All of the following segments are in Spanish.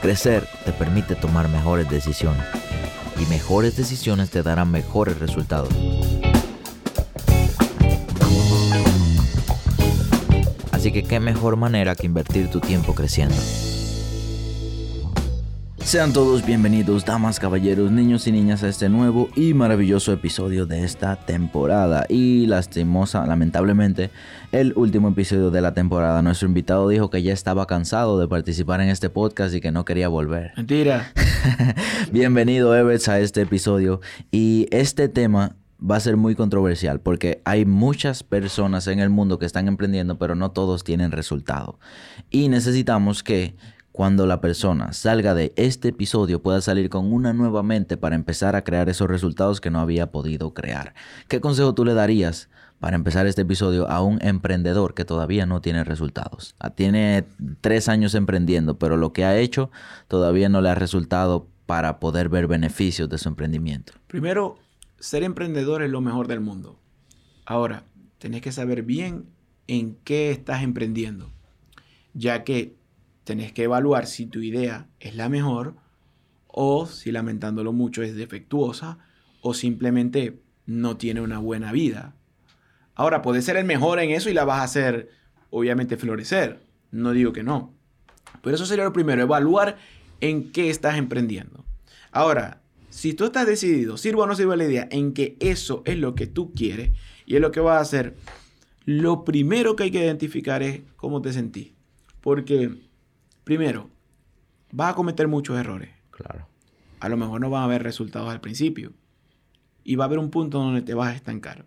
Crecer te permite tomar mejores decisiones y mejores decisiones te darán mejores resultados. Así que qué mejor manera que invertir tu tiempo creciendo. Sean todos bienvenidos, damas, caballeros, niños y niñas, a este nuevo y maravilloso episodio de esta temporada. Y lastimosa, lamentablemente, el último episodio de la temporada. Nuestro invitado dijo que ya estaba cansado de participar en este podcast y que no quería volver. Mentira. Bienvenido, Everts, a este episodio. Y este tema va a ser muy controversial porque hay muchas personas en el mundo que están emprendiendo, pero no todos tienen resultado. Y necesitamos que cuando la persona salga de este episodio pueda salir con una nueva mente para empezar a crear esos resultados que no había podido crear. ¿Qué consejo tú le darías para empezar este episodio a un emprendedor que todavía no tiene resultados? Ah, tiene tres años emprendiendo, pero lo que ha hecho todavía no le ha resultado para poder ver beneficios de su emprendimiento. Primero, ser emprendedor es lo mejor del mundo. Ahora, tenés que saber bien en qué estás emprendiendo, ya que tenés que evaluar si tu idea es la mejor o si lamentándolo mucho es defectuosa o simplemente no tiene una buena vida. Ahora, puedes ser el mejor en eso y la vas a hacer, obviamente, florecer. No digo que no. Pero eso sería lo primero, evaluar en qué estás emprendiendo. Ahora, si tú estás decidido, sirva o no sirva la idea, en que eso es lo que tú quieres y es lo que vas a hacer, lo primero que hay que identificar es cómo te sentís. Porque Primero, vas a cometer muchos errores. Claro. A lo mejor no van a haber resultados al principio. Y va a haber un punto donde te vas a estancar.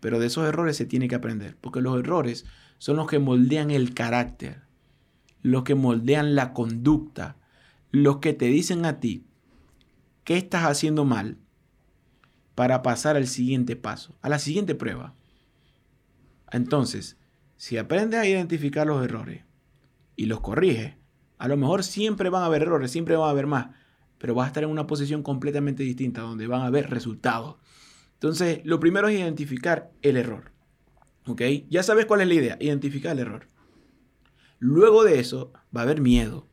Pero de esos errores se tiene que aprender. Porque los errores son los que moldean el carácter. Los que moldean la conducta. Los que te dicen a ti qué estás haciendo mal para pasar al siguiente paso, a la siguiente prueba. Entonces, si aprendes a identificar los errores, y los corrige, a lo mejor siempre van a haber errores, siempre van a haber más, pero vas a estar en una posición completamente distinta donde van a haber resultados. Entonces, lo primero es identificar el error. ¿Ok? Ya sabes cuál es la idea, identificar el error. Luego de eso, va a haber miedo.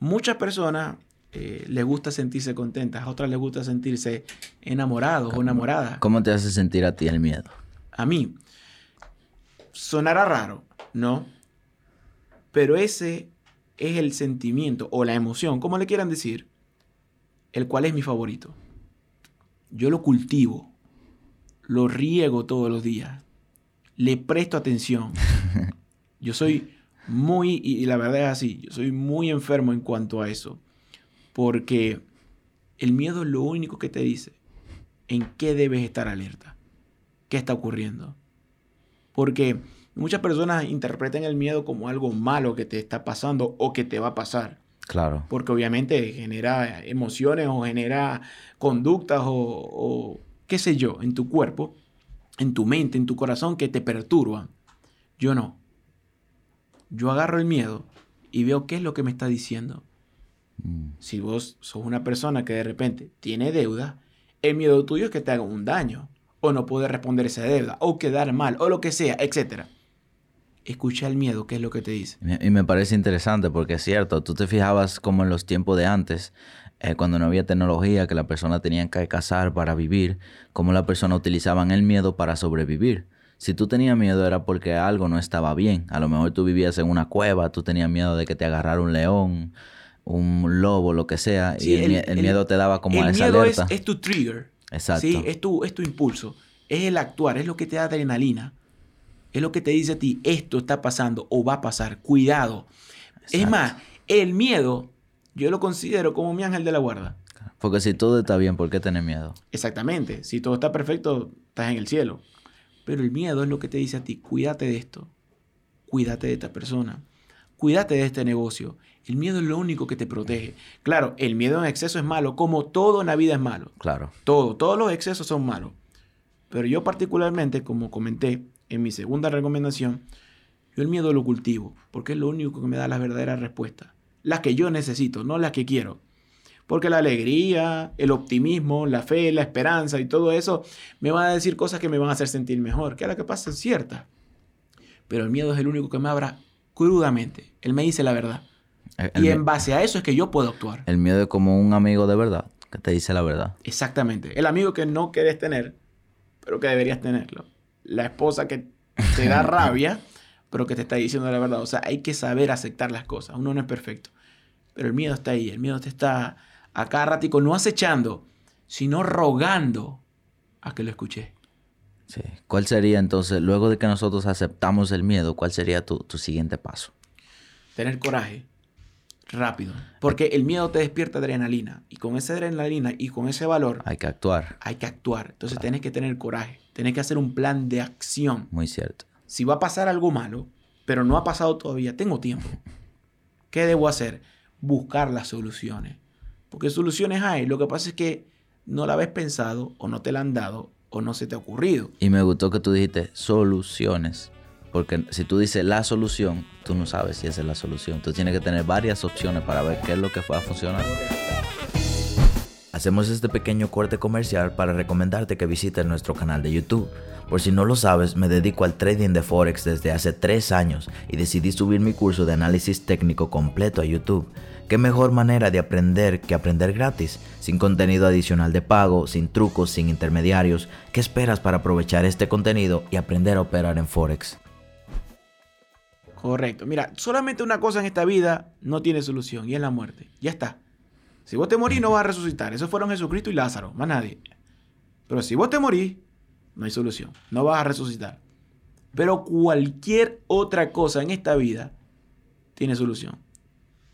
Muchas personas eh, les gusta sentirse contentas, a otras les gusta sentirse enamorados o enamoradas. ¿Cómo te hace sentir a ti el miedo? A mí, sonará raro, ¿no? Pero ese es el sentimiento o la emoción, como le quieran decir, el cual es mi favorito. Yo lo cultivo, lo riego todos los días, le presto atención. Yo soy muy, y la verdad es así, yo soy muy enfermo en cuanto a eso, porque el miedo es lo único que te dice en qué debes estar alerta, qué está ocurriendo. Porque Muchas personas interpretan el miedo como algo malo que te está pasando o que te va a pasar. Claro. Porque obviamente genera emociones o genera conductas o, qué sé yo en tu cuerpo, en tu mente, en tu corazón que te perturban. Yo no. Yo agarro el miedo y veo qué es lo que me está diciendo. Mm. Si vos sos una persona que de repente tiene deuda, el miedo tuyo es que te haga un daño, o no poder responder esa deuda, o quedar mal, o lo que sea, etcétera escucha el miedo, qué es lo que te dice. Y me parece interesante porque es cierto, tú te fijabas como en los tiempos de antes, eh, cuando no había tecnología, que la persona tenía que cazar para vivir, cómo la persona utilizaban el miedo para sobrevivir. Si tú tenías miedo era porque algo no estaba bien. A lo mejor tú vivías en una cueva, tú tenías miedo de que te agarrara un león, un lobo, lo que sea, y el, miedo te daba como el esa miedo alerta. Es, es tu trigger. Exacto. ¿sí? Es, tu, es tu impulso, es el actuar, es lo que te da adrenalina es lo que te dice a ti, esto está pasando o va a pasar, cuidado. Es más, el miedo yo lo considero como mi ángel de la guarda. Porque si todo está bien, ¿por qué tener miedo? Exactamente, si todo está perfecto, estás en el cielo. Pero el miedo es lo que te dice a ti, cuídate de esto, cuídate de esta persona, cuídate de este negocio. El miedo es lo único que te protege. Claro, el miedo en exceso es malo, como todo en la vida es malo. Claro. Todo, todos los excesos son malos. Pero yo particularmente, como comenté en mi segunda recomendación, yo el miedo lo cultivo, porque es lo único que me da las verdaderas respuestas. Las que yo necesito, no las que quiero. Porque la alegría, el optimismo, la fe, la esperanza y todo eso me van a decir cosas que me van a hacer sentir mejor, que a la que pasa es cierta. Pero el miedo es el único que me abra crudamente. Él me dice la verdad. y en base a eso es que yo puedo actuar. El miedo es como un amigo de verdad, que te dice la verdad. Exactamente. El amigo que no quieres tener, pero que deberías tenerlo. La esposa que te da rabia, pero que te está diciendo la verdad. O sea, hay que saber aceptar las cosas. Uno no es perfecto. Pero el miedo está ahí. El miedo te está a cada ratico, no acechando, sino rogando a que lo escuché. Sí. ¿Cuál sería entonces, luego de que nosotros aceptamos el miedo, cuál sería tu, siguiente paso? Tener coraje, rápido. Porque el miedo te despierta adrenalina. Y con esa adrenalina y con ese valor... Hay que actuar. Hay que actuar. Entonces tienes que tener coraje. Tienes que hacer un plan de acción. Muy cierto. Si va a pasar algo malo, pero no ha pasado todavía, tengo tiempo. ¿Qué debo hacer? Buscar las soluciones. Porque soluciones hay. Lo que pasa es que no la habéis pensado o no te la han dado o no se te ha ocurrido. Y me gustó que tú dijiste soluciones. Porque si tú dices la solución, tú no sabes si esa es la solución. Tú tienes que tener varias opciones para ver qué es lo que va a funcionar. Hacemos este pequeño corte comercial para recomendarte que visites nuestro canal de YouTube. Por si no lo sabes, me dedico al trading de Forex desde hace 3 años y decidí subir mi curso de análisis técnico completo a YouTube. ¿Qué mejor manera de aprender que aprender gratis? Sin contenido adicional de pago, sin trucos, sin intermediarios. ¿Qué esperas para aprovechar este contenido y aprender a operar en Forex? Correcto. Mira, solamente una cosa en esta vida no tiene solución y es la muerte. Ya está. Si vos te morís no vas a resucitar. Esos fueron Jesucristo y Lázaro, más nadie. Pero si vos te morís, no hay solución. No vas a resucitar. Pero cualquier otra cosa en esta vida tiene solución.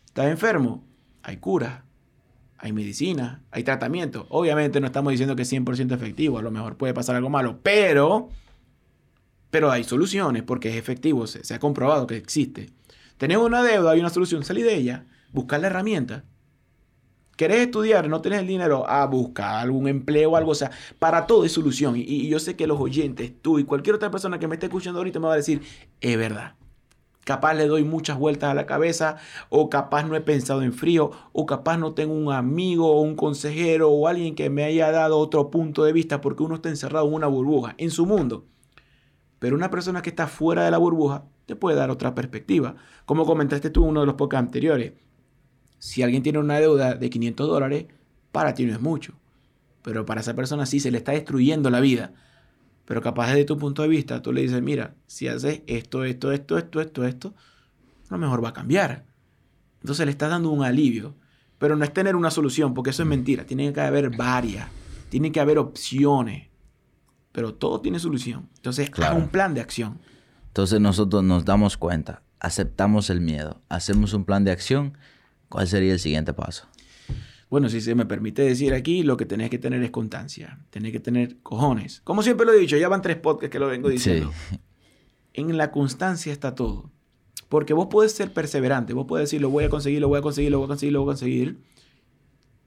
¿Estás enfermo? Hay cura, hay medicina, hay tratamiento. Obviamente no estamos diciendo que es 100% efectivo, a lo mejor puede pasar algo malo, pero, pero hay soluciones porque es efectivo, se, ha comprobado que existe. Tenemos una deuda, hay una solución, salí de ella, buscar la herramienta. ¿Querés estudiar? No tenés el dinero a buscar algún empleo algo. O sea, para todo hay solución. Y, y, yo sé que los oyentes, tú y cualquier otra persona que me esté escuchando ahorita me va a decir, es verdad. Capaz le doy muchas vueltas a la cabeza, o capaz no he pensado en frío, o capaz no tengo un amigo o un consejero o alguien que me haya dado otro punto de vista porque uno está encerrado en una burbuja, en su mundo. Pero una persona que está fuera de la burbuja te puede dar otra perspectiva. Como comentaste tú en uno de los podcasts anteriores, si alguien tiene una deuda de 500 dólares, para ti no es mucho. Pero para esa persona sí se le está destruyendo la vida. Pero capaz desde tu punto de vista, tú le dices, mira, si haces esto, esto, esto, esto, esto, esto, a lo mejor va a cambiar. Entonces le estás dando un alivio. Pero no es tener una solución, porque eso es mentira. Tiene que haber varias. Tiene que haber opciones. Pero todo tiene solución. Entonces, claro. un plan de acción. Entonces nosotros nos damos cuenta, aceptamos el miedo, hacemos un plan de acción. ¿Cuál sería el siguiente paso? Bueno, si se me permite decir aquí, lo que tenés que tener es constancia. Tenés que tener cojones. Como siempre lo he dicho, ya van tres podcasts que lo vengo diciendo. En la constancia está todo. Porque vos podés ser perseverante. Vos podés decir, lo voy a conseguir, lo voy a conseguir, lo voy a conseguir, lo voy a conseguir.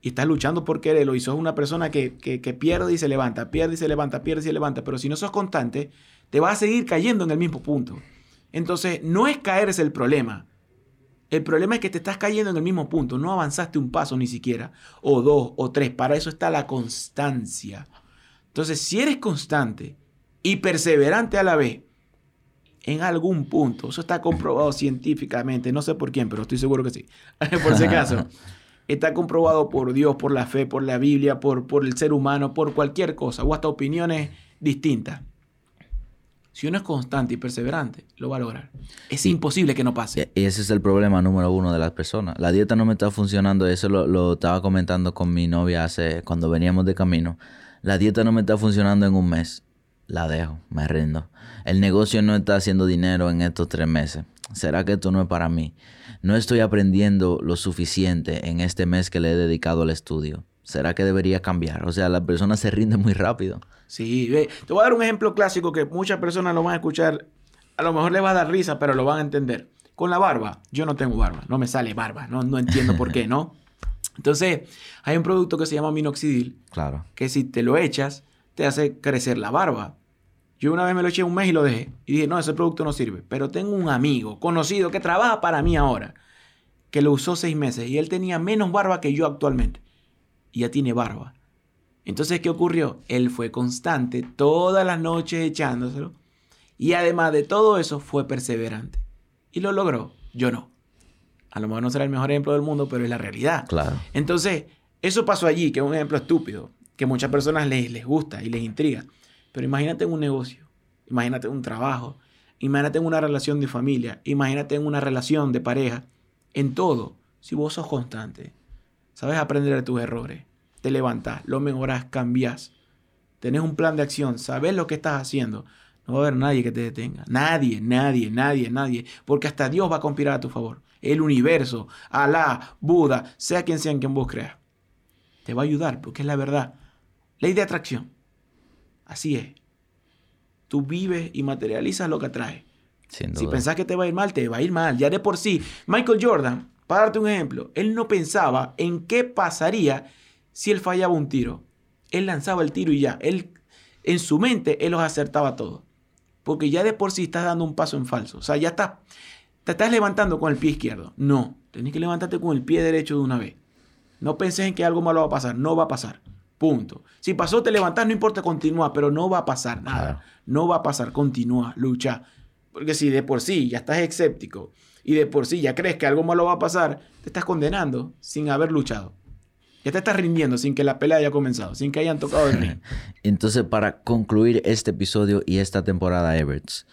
Y estás luchando por quererlo. Y sos una persona que, que, pierde y se levanta, pierde y se levanta, pierde y se levanta. Pero si no sos constante, te vas a seguir cayendo en el mismo punto. Entonces, no es caerse el problema el problema es que te estás cayendo en el mismo punto, no avanzaste un paso ni siquiera, o dos, o tres. Para eso está la constancia. Entonces, si eres constante y perseverante a la vez, en algún punto, eso está comprobado científicamente, no sé por quién, pero estoy seguro que sí, por si acaso, está comprobado por Dios, por la fe, por la Biblia, por, por el ser humano, por cualquier cosa, o hasta opiniones distintas. Si uno es constante y perseverante, lo va a lograr. Es imposible que no pase. Y ese es el problema número uno de las personas. La dieta no me está funcionando. Eso lo, estaba comentando con mi novia hace cuando veníamos de camino. La dieta no me está funcionando en un mes. La dejo, me rindo. El negocio no está haciendo dinero en estos tres meses. ¿Será que esto no es para mí? No estoy aprendiendo lo suficiente en este mes que le he dedicado al estudio. ¿Será que debería cambiar? O sea, la persona se rinde muy rápido. Sí, te voy a dar un ejemplo clásico que muchas personas lo van a escuchar, a lo mejor les va a dar risa, pero lo van a entender. Con la barba, yo no tengo barba, no me sale barba, no, no entiendo por qué, ¿no? Entonces, hay un producto que se llama minoxidil, Claro. que si te lo echas, te hace crecer la barba. Yo una vez me lo eché un mes y lo dejé. Y dije, no, ese producto no sirve. Pero tengo un amigo conocido que trabaja para mí ahora, que lo usó seis meses y él tenía menos barba que yo actualmente. Y ya tiene barba. Entonces, ¿qué ocurrió? Él fue constante todas las noches echándoselo. Y además de todo eso, fue perseverante. Y lo logró. Yo no. A lo mejor no será el mejor ejemplo del mundo, pero es la realidad. Claro. Entonces, eso pasó allí, que es un ejemplo estúpido, que muchas personas les, les gusta y les intriga. Pero imagínate en un negocio, imagínate en un trabajo, imagínate en una relación de familia, imagínate en una relación de pareja, en todo. Si vos sos constante, sabes aprender de tus errores, te levantás, lo mejoras, cambias, tenés un plan de acción, sabes lo que estás haciendo, no va a haber nadie que te detenga. Nadie, nadie, nadie, nadie. Porque hasta Dios va a conspirar a tu favor. El universo, Alá, Buda, sea quien sea en quien vos creas. Te va a ayudar porque es la verdad. Ley de atracción. Así es. Tú vives y materializas lo que atraes. Sin duda. Si pensás que te va a ir mal, te va a ir mal. Ya de por sí. Michael Jordan, para darte un ejemplo, él no pensaba en qué pasaría si él fallaba un tiro. Él lanzaba el tiro y ya. Él, en su mente, él los acertaba todos. Porque ya de por sí estás dando un paso en falso. O sea, ya estás, te estás levantando con el pie izquierdo. No, tenés que levantarte con el pie derecho de una vez. No penses en que algo malo va a pasar. No va a pasar. Punto. Si pasó, te levantás, no importa, continúa, pero no va a pasar nada. Claro. No va a pasar, continúa, lucha. Porque si de por sí ya estás escéptico y de por sí ya crees que algo malo va a pasar, te estás condenando sin haber luchado. Ya te estás rindiendo sin que la pelea haya comenzado, sin que hayan tocado el ring. Entonces, para concluir este episodio y esta temporada Everts,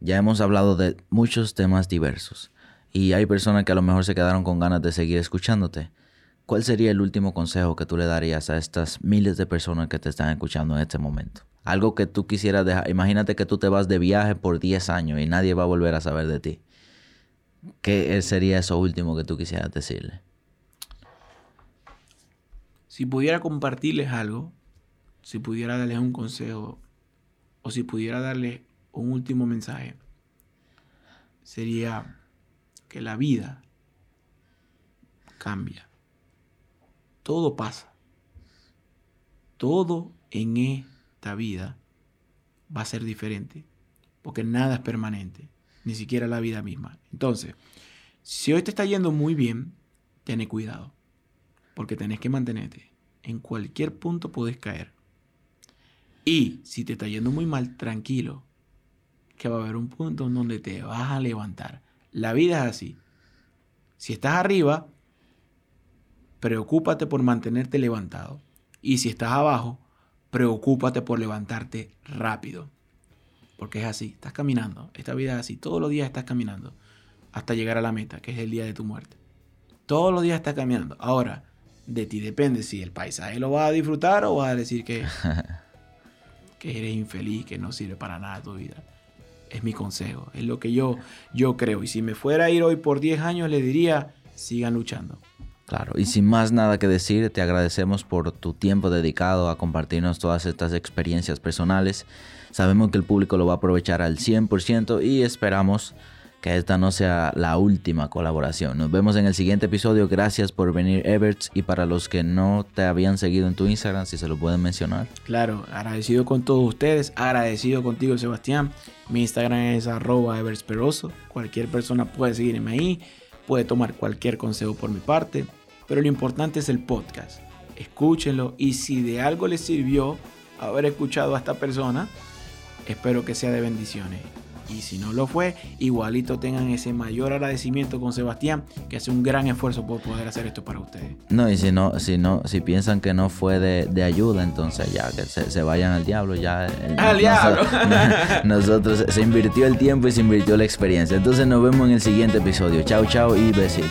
ya hemos hablado de muchos temas diversos. Y hay personas que a lo mejor se quedaron con ganas de seguir escuchándote. ¿Cuál sería el último consejo que tú le darías a estas miles de personas que te están escuchando en este momento? Algo que tú quisieras dejar. Imagínate que tú te vas de viaje por 10 años y nadie va a volver a saber de ti. ¿Qué sería eso último que tú quisieras decirle? Si pudiera compartirles algo, si pudiera darles un consejo o si pudiera darles un último mensaje, sería que la vida cambia. Todo pasa. Todo en esta vida va a ser diferente. Porque nada es permanente. Ni siquiera la vida misma. Entonces, si hoy te está yendo muy bien, ten cuidado. Porque tenés que mantenerte. En cualquier punto puedes caer. Y si te está yendo muy mal, tranquilo. Que va a haber un punto en donde te vas a levantar. La vida es así. Si estás arriba, preocúpate por mantenerte levantado. Y si estás abajo, preocúpate por levantarte rápido. Porque es así, estás caminando. Esta vida es así. Todos los días estás caminando hasta llegar a la meta, que es el día de tu muerte. Todos los días estás caminando. Ahora, de ti depende si el paisaje lo vas a disfrutar o vas a decir que, que eres infeliz, que no sirve para nada tu vida. Es mi consejo, es lo que yo, yo creo. Y si me fuera a ir hoy por 10 años, le diría, sigan luchando. Claro, y sin más nada que decir, te agradecemos por tu tiempo dedicado a compartirnos todas estas experiencias personales. Sabemos que el público lo va a aprovechar al 100% y esperamos que esta no sea la última colaboración. Nos vemos en el siguiente episodio. Gracias por venir, Everts. Y para los que no te habían seguido en tu Instagram, si se lo pueden mencionar. Claro, agradecido con todos ustedes, agradecido contigo, Sebastián. Mi Instagram es arroba. Cualquier persona puede seguirme ahí, puede tomar cualquier consejo por mi parte. Pero lo importante es el podcast. Escúchenlo y si de algo les sirvió haber escuchado a esta persona, espero que sea de bendiciones. Y si no lo fue, igualito tengan ese mayor agradecimiento con Sebastián, que hace un gran esfuerzo por poder hacer esto para ustedes. No, y si no, si no, si piensan que no fue de, de ayuda, entonces ya que se, se vayan al diablo, ya. el- ¡Al diablo! Nosotros se invirtió el tiempo y se invirtió la experiencia. Entonces nos vemos en el siguiente episodio. Chao, chao y besitos.